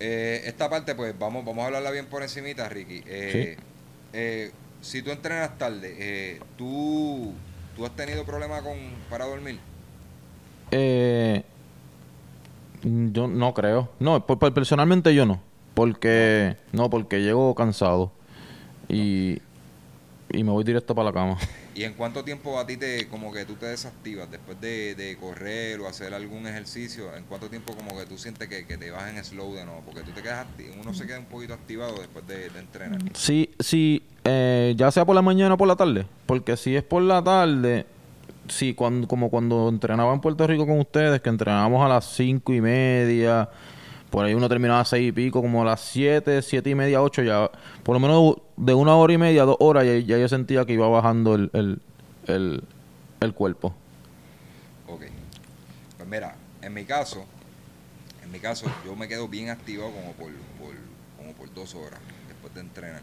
Eh, esta parte, pues vamos, vamos a hablarla bien por encimita, Ricky. Eh, si tú entrenas tarde, ¿tú, ¿tú has tenido problemas con, para dormir? Yo no creo. No, personalmente yo no. Porque, no, porque llego cansado. Y, y me voy directo para la cama. ¿Y en cuánto tiempo a ti te, como que tú te desactivas después de, correr o hacer algún ejercicio? ¿En cuánto tiempo como que tú sientes que, te vas en slow de nuevo? Porque tú te quedas, uno se queda un poquito activado después de, entrenar. Sí, sí, eh, ya sea por la mañana o por la tarde. Porque si es por la tarde, sí, cuando, como cuando entrenaba en Puerto Rico con ustedes, que entrenábamos a las cinco y media por ahí uno terminaba a seis y pico, como a las siete, siete y media, ocho, ya, por lo menos de una hora y media, dos horas, ya, yo sentía que iba bajando el, el, el, cuerpo. Ok. Pues mira, en mi caso, en mi caso, yo me quedo bien activado como por, por, como por dos horas después de entrenar.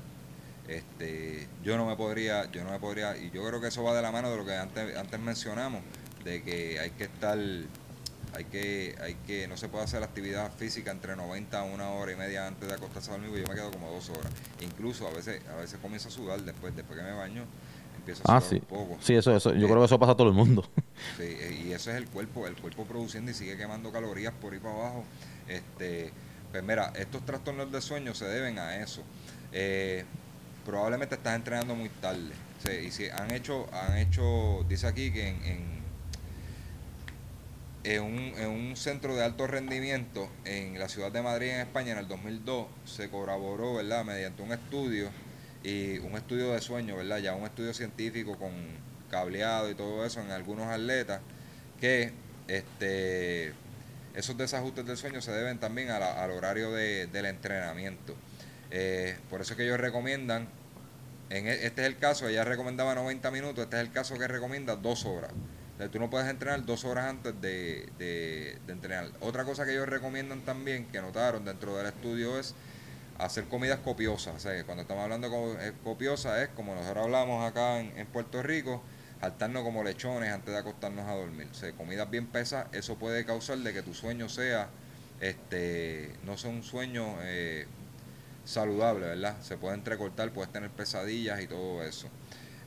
Este, yo no me podría, yo no me podría, y yo creo que eso va de la mano de lo que antes, antes mencionamos, de que hay que estar hay que, hay que, no se puede hacer actividad física entre 90 a una hora y media antes de acostarse a dormir, yo me quedo como dos horas. Incluso a veces, a veces comienzo a sudar después, después que me baño, empiezo a ah, sudar un poco. Sí, eso, eso, yo creo que eso pasa a todo el mundo. Sí, eh, y eso es el cuerpo, el cuerpo produciendo y sigue quemando calorías por ahí para abajo. Este, pues mira, estos trastornos de sueño se deben a eso. Eh, probablemente estás entrenando muy tarde. y si han hecho, han hecho, dice aquí que en un, centro de alto rendimiento en la ciudad de Madrid, en España, en el 2002, se colaboró, ¿verdad?, mediante un estudio y un estudio de sueño, ¿verdad?, ya un estudio científico con cableado y todo eso en algunos atletas, que este, esos desajustes del sueño se deben también al horario del entrenamiento. Eh, por eso es que ellos recomiendan, en e, este es el caso, ella recomendaba 90 minutos, este es el caso que recomienda dos horas tú no puedes entrenar dos horas antes de, de, entrenar. Otra cosa que ellos recomiendan también, que notaron dentro del estudio, es hacer comidas copiosas. O sea, cuando estamos hablando de copiosas es como nosotros hablamos acá en, Puerto Rico, saltarnos como lechones antes de acostarnos a dormir. Comidas bien pesas, eso puede causar de que tu sueño sea, este, no sea un sueño eh, saludable, ¿verdad? Se puede entrecortar, puedes tener pesadillas y todo eso.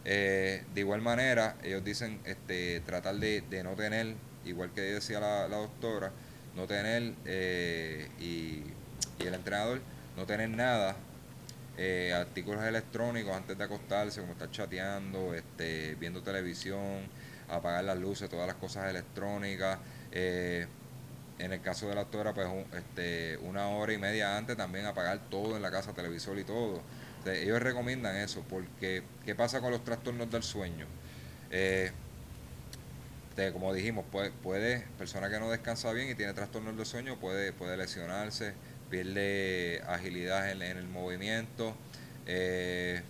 Eh, de igual manera, ellos dicen este, tratar de, no tener, igual que decía la, doctora, no tener, eh, y, el entrenador, no tener nada, eh, artículos electrónicos antes de acostarse, como estar chateando, este, viendo televisión, apagar las luces, todas las cosas electrónicas. Eh, en el caso de la actora, pues este, una hora y media antes también apagar todo en la casa, televisor y todo. ellos recomiendan eso, porque ¿qué pasa con los trastornos del sueño? Eh, como dijimos, puede, puede, persona que no descansa bien y tiene trastornos del sueño puede, puede lesionarse, pierde agilidad en, el movimiento, eh,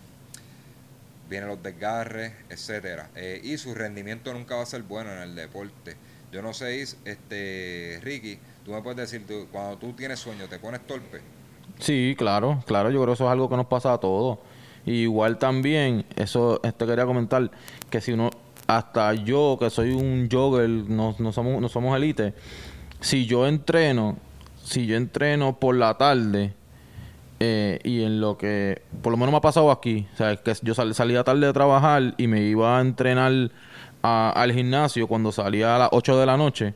vienen los desgarres, etcétera. Eh, y su rendimiento nunca va a ser bueno en el deporte. Yo no sé, este Ricky, tú me puedes decir, cuando tú tienes sueño, ¿te pones torpe? Sí, claro, claro, yo creo que eso es algo que nos pasa a todos. igual también, eso te quería comentar, que si uno, hasta yo que soy un jogger, no, no somos, no somos elite, si yo entreno, si yo entreno por la tarde, eh, y en lo que, por lo menos me ha pasado aquí, o sea, que yo salía tarde de trabajar y me iba a entrenar al gimnasio cuando salía a las 8 de la noche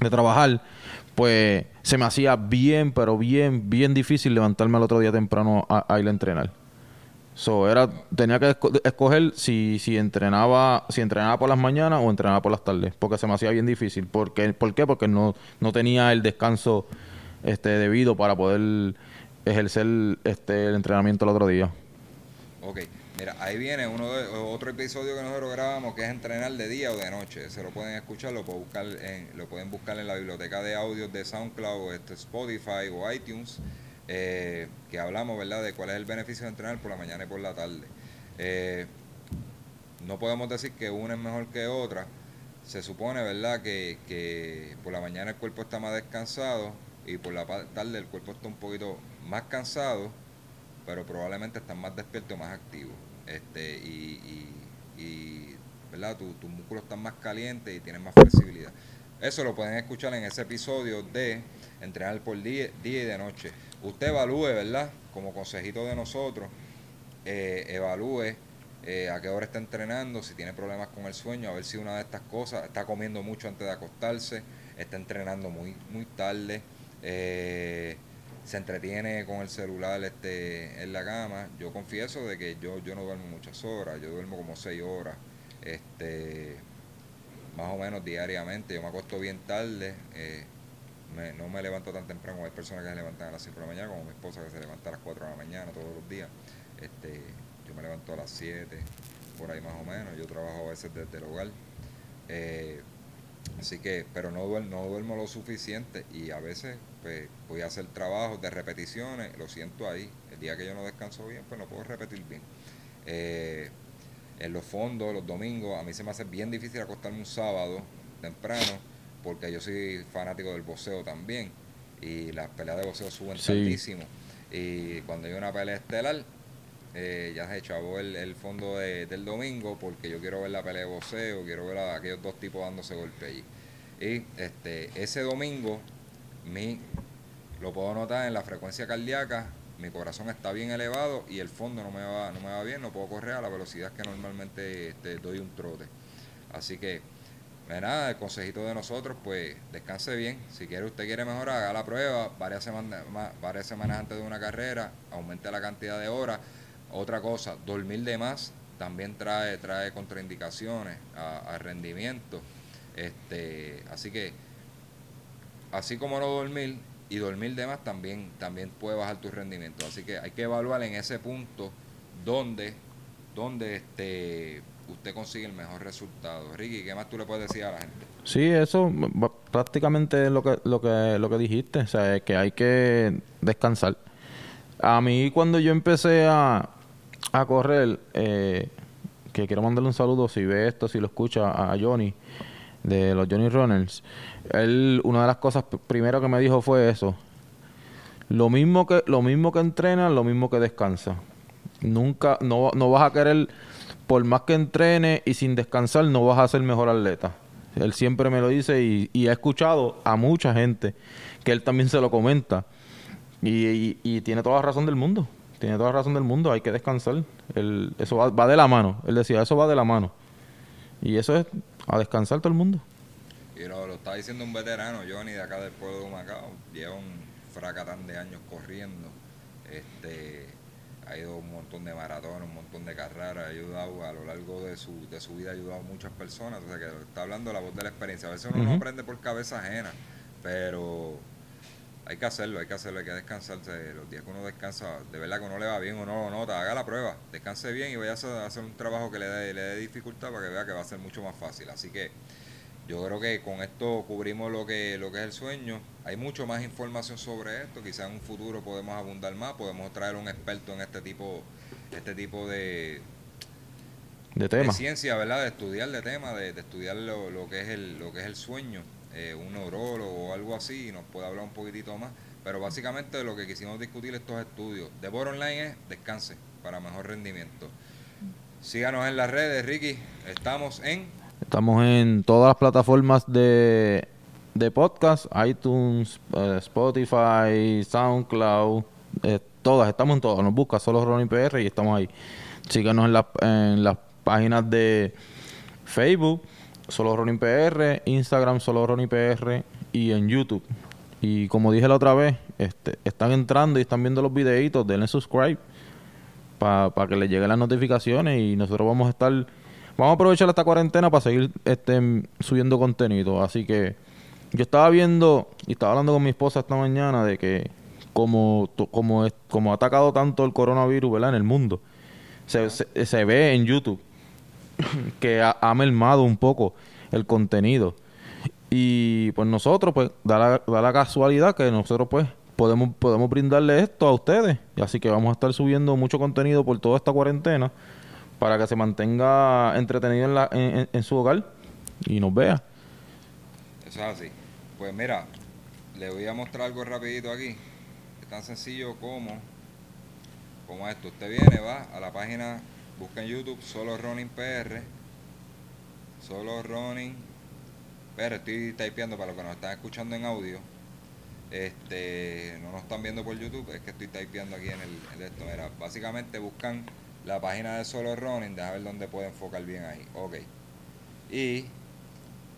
de trabajar, pues se me hacía bien, pero bien, bien difícil levantarme al otro día temprano a, ir a entrenar. So, era, tenía que escoger si, si entrenaba, si entrenaba por las mañanas o entrenaba por las tardes, porque se me hacía bien difícil. Porque, ¿Por qué? Porque no, no tenía el descanso este debido para poder ejercer este el entrenamiento el otro día. Ok. Mira, ahí viene uno de, otro episodio que nosotros grabamos que es entrenar de día o de noche. Se lo pueden escuchar, lo pueden buscar en, lo pueden buscar en la biblioteca de audios de SoundCloud, este, Spotify o iTunes, eh, que hablamos, ¿verdad?, de cuál es el beneficio de entrenar por la mañana y por la tarde. Eh, no podemos decir que una es mejor que otra. Se supone, ¿verdad?, que, que por la mañana el cuerpo está más descansado y por la tarde el cuerpo está un poquito más cansado, pero probablemente están más despiertos, más activos este, y, y, ¿verdad? tus músculos están más calientes y tienen más flexibilidad. Eso lo pueden escuchar en ese episodio de entrenar por día, día y de noche. Usted evalúe, ¿verdad? Como consejito de nosotros, eh, evalúe eh, a qué hora está entrenando, si tiene problemas con el sueño, a ver si una de estas cosas está comiendo mucho antes de acostarse, está entrenando muy, muy tarde. Eh, se entretiene con el celular este, en la cama. Yo confieso de que yo, yo no duermo muchas horas, yo duermo como seis horas, este, más o menos diariamente. Yo me acuesto bien tarde, eh, no me levanto tan temprano. Hay personas que se levantan a las 5 de la mañana, como mi esposa que se levanta a las 4 de la mañana todos los días. Este, yo me levanto a las 7, por ahí más o menos. Yo trabajo a veces desde el hogar. Eh, así que, pero no duermo, no duermo lo suficiente y a veces pues voy a hacer trabajos de repeticiones, lo siento ahí. El día que yo no descanso bien, pues no puedo repetir bien. Eh, en los fondos, los domingos, a mí se me hace bien difícil acostarme un sábado temprano, porque yo soy fanático del boxeo también, y las peleas de boxeo suben tardísimo. Y cuando hay una pelea estelar, eh, ya se echó el, el fondo del domingo, porque yo quiero ver la pelea de boxeo, quiero ver a aquellos dos tipos dándose golpe allí. Y este, ese domingo mi, lo puedo notar en la frecuencia cardíaca, mi corazón está bien elevado y el fondo no me va, no me va bien, no puedo correr a la velocidad que normalmente este, doy un trote. Así que, nada, el consejito de nosotros, pues descanse bien. Si quiere usted quiere mejorar, haga la prueba varias semanas, varias semanas antes de una carrera, aumente la cantidad de horas. Otra cosa, dormir de más también trae, trae contraindicaciones al rendimiento. Este, así que así como no dormir y dormir de más también, también puede bajar tu rendimiento. Así que hay que evaluar en ese punto dónde, dónde este, usted consigue el mejor resultado. Ricky, ¿qué más tú le puedes decir a la gente? Sí, eso prácticamente es lo que, lo que, lo que dijiste, o sea, que hay que descansar. A mí cuando yo empecé a, a correr, eh, que quiero mandarle un saludo si ve esto, si lo escucha a Johnny, de los Johnny Runners, él, una de las cosas primero que me dijo fue eso. Lo mismo que, lo mismo que entrena, lo mismo que descansa. Nunca, no, no vas a querer, por más que entrene y sin descansar, no vas a ser mejor atleta. Él siempre me lo dice y, y he escuchado a mucha gente que él también se lo comenta. Y, tiene toda la razón del mundo. Tiene toda la razón del mundo. Hay que descansar. eso va, va de la mano. Él decía, eso va de la mano. Y eso es a descansar todo el mundo. Y lo, está diciendo un veterano, Johnny, de acá del pueblo de Macao. Lleva un fracatán de años corriendo. Este, ha ido un montón de maratones, un montón de carreras, ha ayudado a lo largo de su, de su vida, ha ayudado a muchas personas. O sea, que está hablando la voz de la experiencia. A veces uno no aprende por cabeza ajena, pero hay que hacerlo, hay que hacerlo, hay que descansarse. Los días que uno descansa, de verdad que uno le va bien o no lo nota, haga la prueba, descanse bien y vaya a hacer un trabajo que le dé, le dé dificultad para que vea que va a ser mucho más fácil. Así que yo creo que con esto cubrimos lo que, lo que es el sueño. Hay mucho más información sobre esto. Quizás en un futuro podemos abundar más, podemos traer un experto en este tipo, este tipo de, de, ciencia, ¿verdad? De estudiar de tema, de, estudiar lo, lo, que es el, lo que es el sueño, eh, un neurólogo o algo así, y nos puede hablar un poquitito más. Pero básicamente lo que quisimos discutir estos estudios de Bor Online es descanse para mejor rendimiento. Síganos en las redes, Ricky. Estamos en Estamos en todas las plataformas de, de podcast, iTunes, eh, Spotify, SoundCloud, eh, todas, estamos en todas. Nos busca solo Ronnie PR y estamos ahí. Síganos en, la, en las páginas de Facebook, solo Ronnie PR, Instagram, solo Ronnie PR y en YouTube. Y como dije la otra vez, este, están entrando y están viendo los videitos, denle subscribe para que les lleguen las notificaciones y nosotros vamos a estar Vamos a aprovechar esta cuarentena para seguir este, subiendo contenido. Así que yo estaba viendo y estaba hablando con mi esposa esta mañana de que como, como, como ha atacado tanto el coronavirus ¿verdad? en el mundo, se, se, ve en YouTube que ha, ha, mermado un poco el contenido. Y pues nosotros, pues, da la, da la casualidad que nosotros, pues, podemos, podemos brindarle esto a ustedes. Así que vamos a estar subiendo mucho contenido por toda esta cuarentena para que se mantenga entretenido en, la, en, su hogar y nos vea. Eso es así. Pues mira, le voy a mostrar algo rapidito aquí. Es tan sencillo como, como esto. Usted viene, va a la página, busca en YouTube solo Running PR. Solo Running PR. Estoy typeando para los que nos están escuchando en audio. Este, no nos están viendo por YouTube, es que estoy typeando aquí en el, en esto. Mira, básicamente buscan la página de Solo Running, deja ver dónde puede enfocar bien ahí. Ok. Y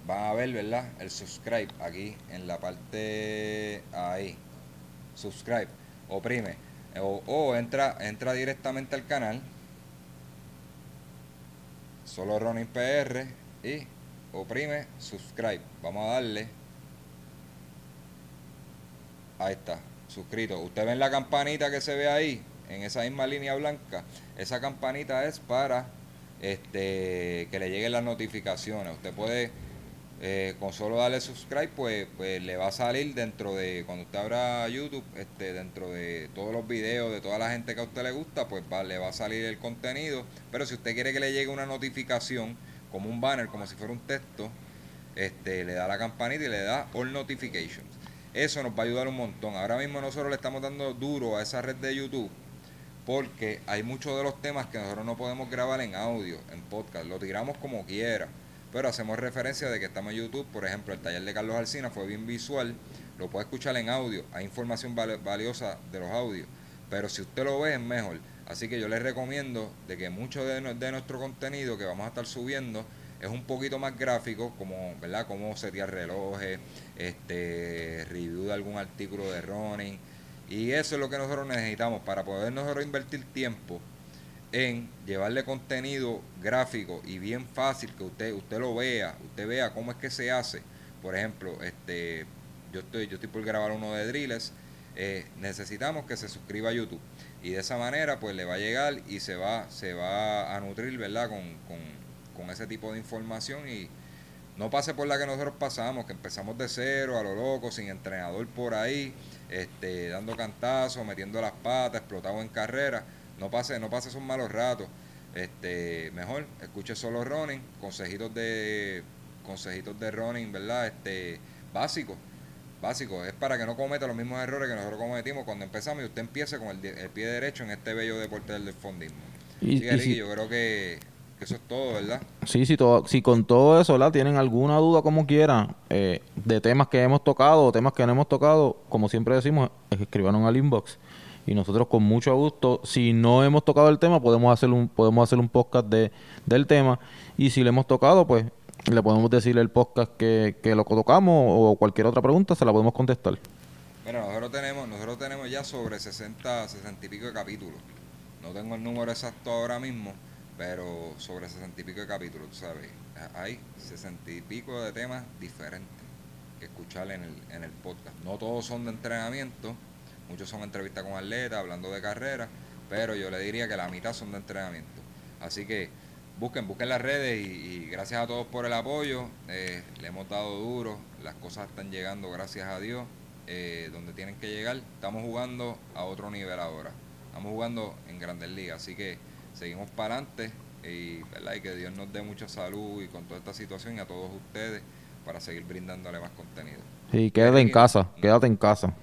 van a ver, ¿verdad? El subscribe aquí en la parte ahí. Subscribe. Oprime. O, o entra, entra directamente al canal. Solo Running PR. Y oprime subscribe. Vamos a darle. Ahí está. Suscrito. Usted ven la campanita que se ve ahí en esa misma línea blanca, esa campanita es para este, que le lleguen las notificaciones. Usted puede, eh, con solo darle subscribe, pues, pues le va a salir dentro de, cuando usted abra YouTube, este, dentro de todos los videos de toda la gente que a usted le gusta, pues le va a salir el contenido. Pero si usted quiere que le llegue una notificación, como un banner, como si fuera un texto, este, le da la campanita y le da All Notifications. Eso nos va a ayudar un montón. Ahora mismo nosotros le estamos dando duro a esa red de YouTube porque hay muchos de los temas que nosotros no podemos grabar en audio, en podcast, lo tiramos como quiera, pero hacemos referencia de que estamos en YouTube, por ejemplo, el taller de Carlos Alcina fue bien visual, lo puede escuchar en audio, hay información valiosa de los audios, pero si usted lo ve es mejor. Así que yo les recomiendo de que mucho de, nuestro contenido que vamos a estar subiendo es un poquito más gráfico, como, ¿verdad? Cómo setear relojes, este, review de algún artículo de running, y eso es lo que nosotros necesitamos para poder nosotros invertir tiempo en llevarle contenido gráfico y bien fácil que usted usted lo vea, usted vea cómo es que se hace. Por ejemplo, este yo estoy yo estoy por grabar uno de drills, eh, necesitamos que se suscriba a YouTube y de esa manera pues le va a llegar y se va se va a nutrir, ¿verdad? Con, con, con ese tipo de información y no pase por la que nosotros pasamos, que empezamos de cero, a lo loco, sin entrenador por ahí, este, dando cantazos, metiendo las patas, explotado en carrera. No pase, no pase esos malos ratos. Este, mejor, escuche solo running, consejitos de consejitos de running, ¿verdad? Este, básico básico, es para que no cometa los mismos errores que nosotros cometimos cuando empezamos y usted empiece con el, pie derecho en este bello deporte del fondismo. Y, yo creo que eso es todo, ¿verdad? Sí, sí, todo, si con todo eso, ¿verdad? Tienen alguna duda como quieran eh, de temas que hemos tocado o temas que no hemos tocado, como siempre decimos, escribaron al inbox. Y nosotros con mucho gusto, si no hemos tocado el tema, podemos hacer un, podemos hacer un podcast de, del tema. Y si le hemos tocado, pues le podemos decir el podcast que, que lo tocamos o cualquier otra pregunta, se la podemos contestar. Mira, nosotros tenemos, nosotros tenemos ya sobre 60, 60 y pico de capítulos No tengo el número exacto ahora mismo, pero sobre sesenta y pico de capítulos, tú sabes. Hay sesenta y pico de temas diferentes que escuchar en el, en el podcast. No todos son de entrenamiento, muchos son entrevistas con atletas, hablando de carrera, pero yo le diría que la mitad son de entrenamiento. Así que busquen, busquen las redes y, gracias a todos por el apoyo. Eh, le hemos dado duro, las cosas están llegando, gracias a Dios, eh, donde tienen que llegar. Estamos jugando a otro nivel ahora. Estamos jugando en Grandes Ligas, así que seguimos para adelante y, ¿verdad? y que Dios nos dé mucha salud y con toda esta situación y a todos ustedes para seguir brindándole más contenido. Sí, quédate en casa, quédate en casa.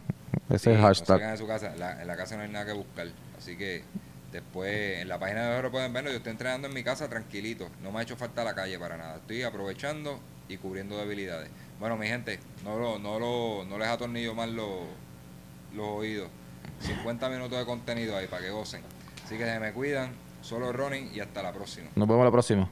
Ese es hashtag. en, su casa. en la casa no hay nada que buscar. Así que después en la página de oro pueden verlo. Yo estoy entrenando en mi casa tranquilito. No me ha hecho falta la calle para nada. Estoy aprovechando y cubriendo debilidades. Bueno, mi gente, no, lo, no, lo, no les atornillo más los, los oídos. 50 minutos de contenido ahí para que gocen. Así que se me cuidan. Solo Ronnie y hasta la próxima. Nos vemos la próxima.